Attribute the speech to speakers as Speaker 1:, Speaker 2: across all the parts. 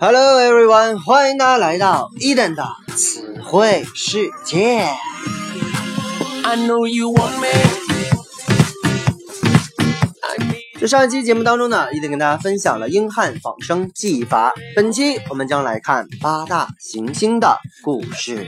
Speaker 1: Hello everyone，欢迎大家来到伊登的词汇世界。在上一期节目当中呢，伊登跟大家分享了英汉仿生记忆法。本期我们将来看八大行星的故事。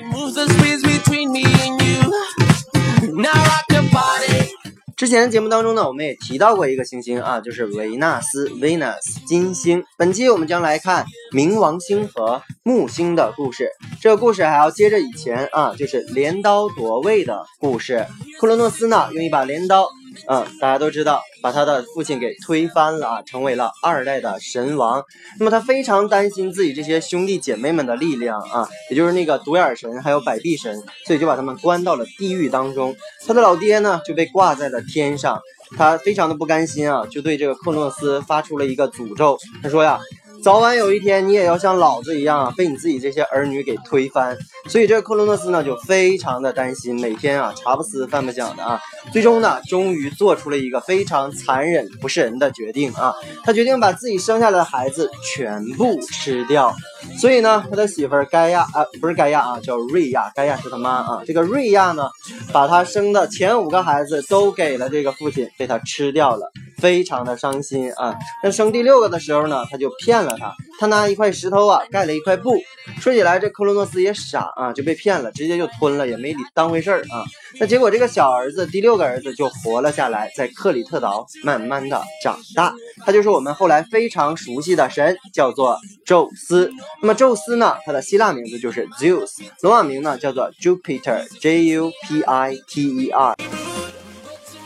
Speaker 1: 之前节目当中呢，我们也提到过一个行星啊，就是维纳斯 （Venus） 金星。本期我们将来看冥王星和木星的故事。这个故事还要接着以前啊，就是镰刀夺位的故事。克罗诺斯呢，用一把镰刀。嗯，大家都知道，把他的父亲给推翻了啊，成为了二代的神王。那么他非常担心自己这些兄弟姐妹们的力量啊，也就是那个独眼神还有百臂神，所以就把他们关到了地狱当中。他的老爹呢就被挂在了天上，他非常的不甘心啊，就对这个克诺斯发出了一个诅咒。他说呀。早晚有一天，你也要像老子一样啊，被你自己这些儿女给推翻。所以这个克罗诺斯呢，就非常的担心，每天啊茶不思饭不想的啊。最终呢，终于做出了一个非常残忍不是人的决定啊，他决定把自己生下来的孩子全部吃掉。所以呢，他的媳妇儿盖亚啊，不是盖亚啊，叫瑞亚，盖亚是他妈啊。这个瑞亚呢，把他生的前五个孩子都给了这个父亲，被他吃掉了。非常的伤心啊！那生第六个的时候呢，他就骗了他，他拿一块石头啊盖了一块布。说起来，这克罗诺斯也傻啊，就被骗了，直接就吞了，也没理当回事儿啊。那结果这个小儿子，第六个儿子就活了下来，在克里特岛慢慢的长大。他就是我们后来非常熟悉的神，叫做宙斯。那么宙斯呢，他的希腊名字就是 Zeus，罗马名呢叫做 Jupiter，J U P I T E R。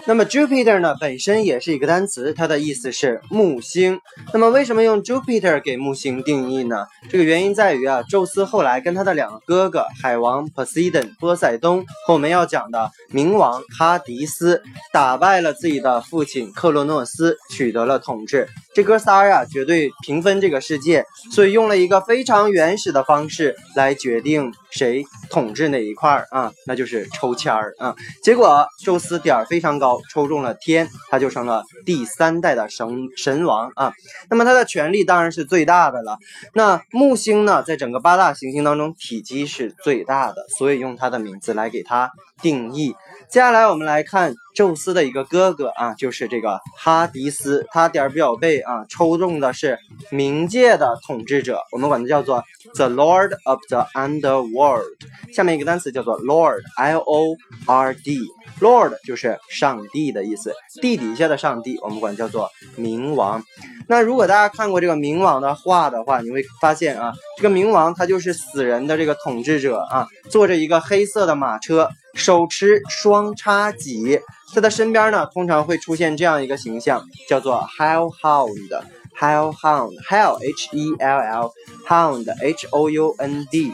Speaker 1: 那么 Jupiter 呢，本身也是一个单词，它的意思是木星。那么为什么用 Jupiter 给木星定义呢？这个原因在于啊，宙斯后来跟他的两个哥哥海王 Poseidon 波塞冬和我们要讲的冥王哈迪斯打败了自己的父亲克洛诺斯，取得了统治。这哥仨呀，绝对平分这个世界，所以用了一个非常原始的方式来决定谁统治哪一块儿啊，那就是抽签儿啊。结果宙斯点儿非常高，抽中了天，他就成了第三代的神神王啊。那么他的权力当然是最大的了。那木星呢，在整个八大行星当中体积是最大的，所以用他的名字来给他定义。接下来我们来看宙斯的一个哥哥啊，就是这个哈迪斯，他点儿比较背啊，抽中的是冥界的统治者，我们管他叫做 The Lord of the Underworld。下面一个单词叫做 Lord，L O R D，Lord 就是上帝的意思，地底下的上帝，我们管叫做冥王。那如果大家看过这个冥王的画的话，你会发现啊，这个冥王他就是死人的这个统治者啊，坐着一个黑色的马车。手持双叉戟，在他身边呢，通常会出现这样一个形象，叫做 Hellhound。Hellhound，Hell H E L L，Hound H O U N D。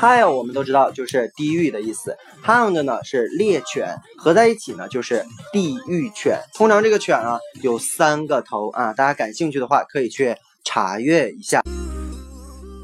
Speaker 1: Hell 我们都知道就是地狱的意思，Hound 呢是猎犬，合在一起呢就是地狱犬。通常这个犬啊有三个头啊，大家感兴趣的话可以去查阅一下。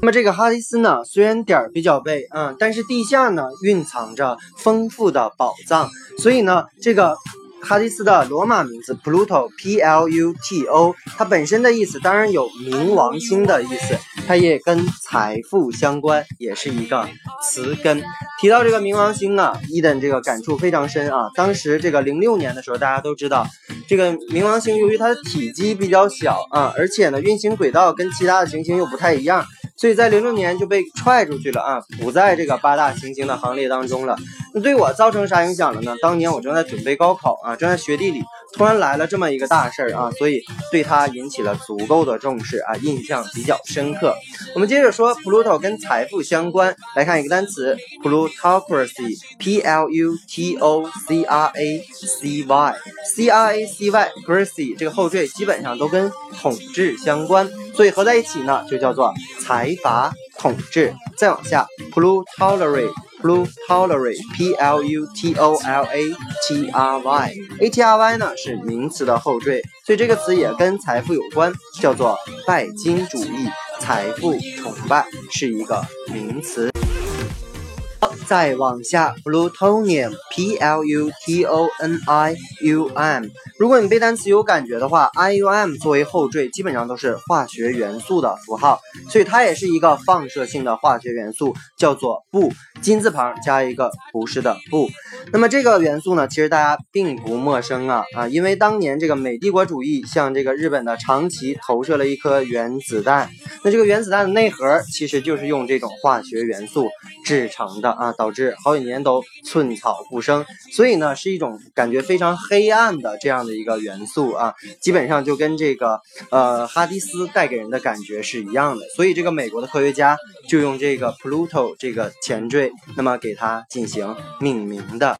Speaker 1: 那么这个哈迪斯呢，虽然点儿比较背啊，但是地下呢蕴藏着丰富的宝藏，所以呢，这个哈迪斯的罗马名字 Pluto，P L U T O，它本身的意思当然有冥王星的意思，它也跟财富相关，也是一个词根。提到这个冥王星啊，伊登这个感触非常深啊。当时这个零六年的时候，大家都知道，这个冥王星由于它的体积比较小啊，而且呢运行轨道跟其他的行星又不太一样。所以在零六年就被踹出去了啊，不在这个八大行星的行列当中了。那对我造成啥影响了呢？当年我正在准备高考啊，正在学地理。突然来了这么一个大事儿啊，所以对他引起了足够的重视啊，印象比较深刻。我们接着说，Pluto 跟财富相关，来看一个单词，Plutocracy，P L U T O C R A C Y，C R A C Y，cracy 这个后缀基本上都跟统治相关，所以合在一起呢，就叫做财阀统治。再往下，plutocracy Blue Tolerate P L U T O L A T R Y A T R Y 呢是名词的后缀，所以这个词也跟财富有关，叫做拜金主义。财富崇拜是一个名词。再往下，plutonium，p l u t o n i u m。如果你背单词有感觉的话，i u m 作为后缀，基本上都是化学元素的符号，所以它也是一个放射性的化学元素，叫做不，金字旁加一个不是的不。那么这个元素呢，其实大家并不陌生啊啊，因为当年这个美帝国主义向这个日本的长崎投射了一颗原子弹，那这个原子弹的内核其实就是用这种化学元素制成的啊。导致好几年都寸草不生，所以呢是一种感觉非常黑暗的这样的一个元素啊，基本上就跟这个呃哈迪斯带给人的感觉是一样的，所以这个美国的科学家就用这个 Pluto 这个前缀，那么给它进行命名的。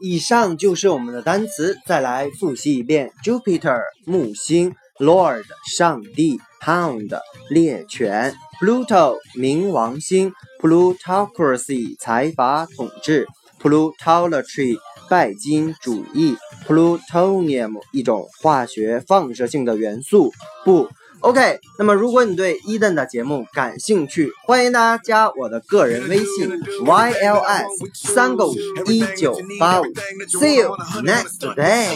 Speaker 1: 以上就是我们的单词，再来复习一遍：Jupiter 木星，Lord 上帝，Hound 猎犬，Pluto 冥王星。Plutocracy 财阀统治，Plutolatry 拜金主义，Plutonium 一种化学放射性的元素。不，OK。那么如果你对伊登的节目感兴趣，欢迎大家加我的个人微信 YLS 三个五一九八五。See you next day.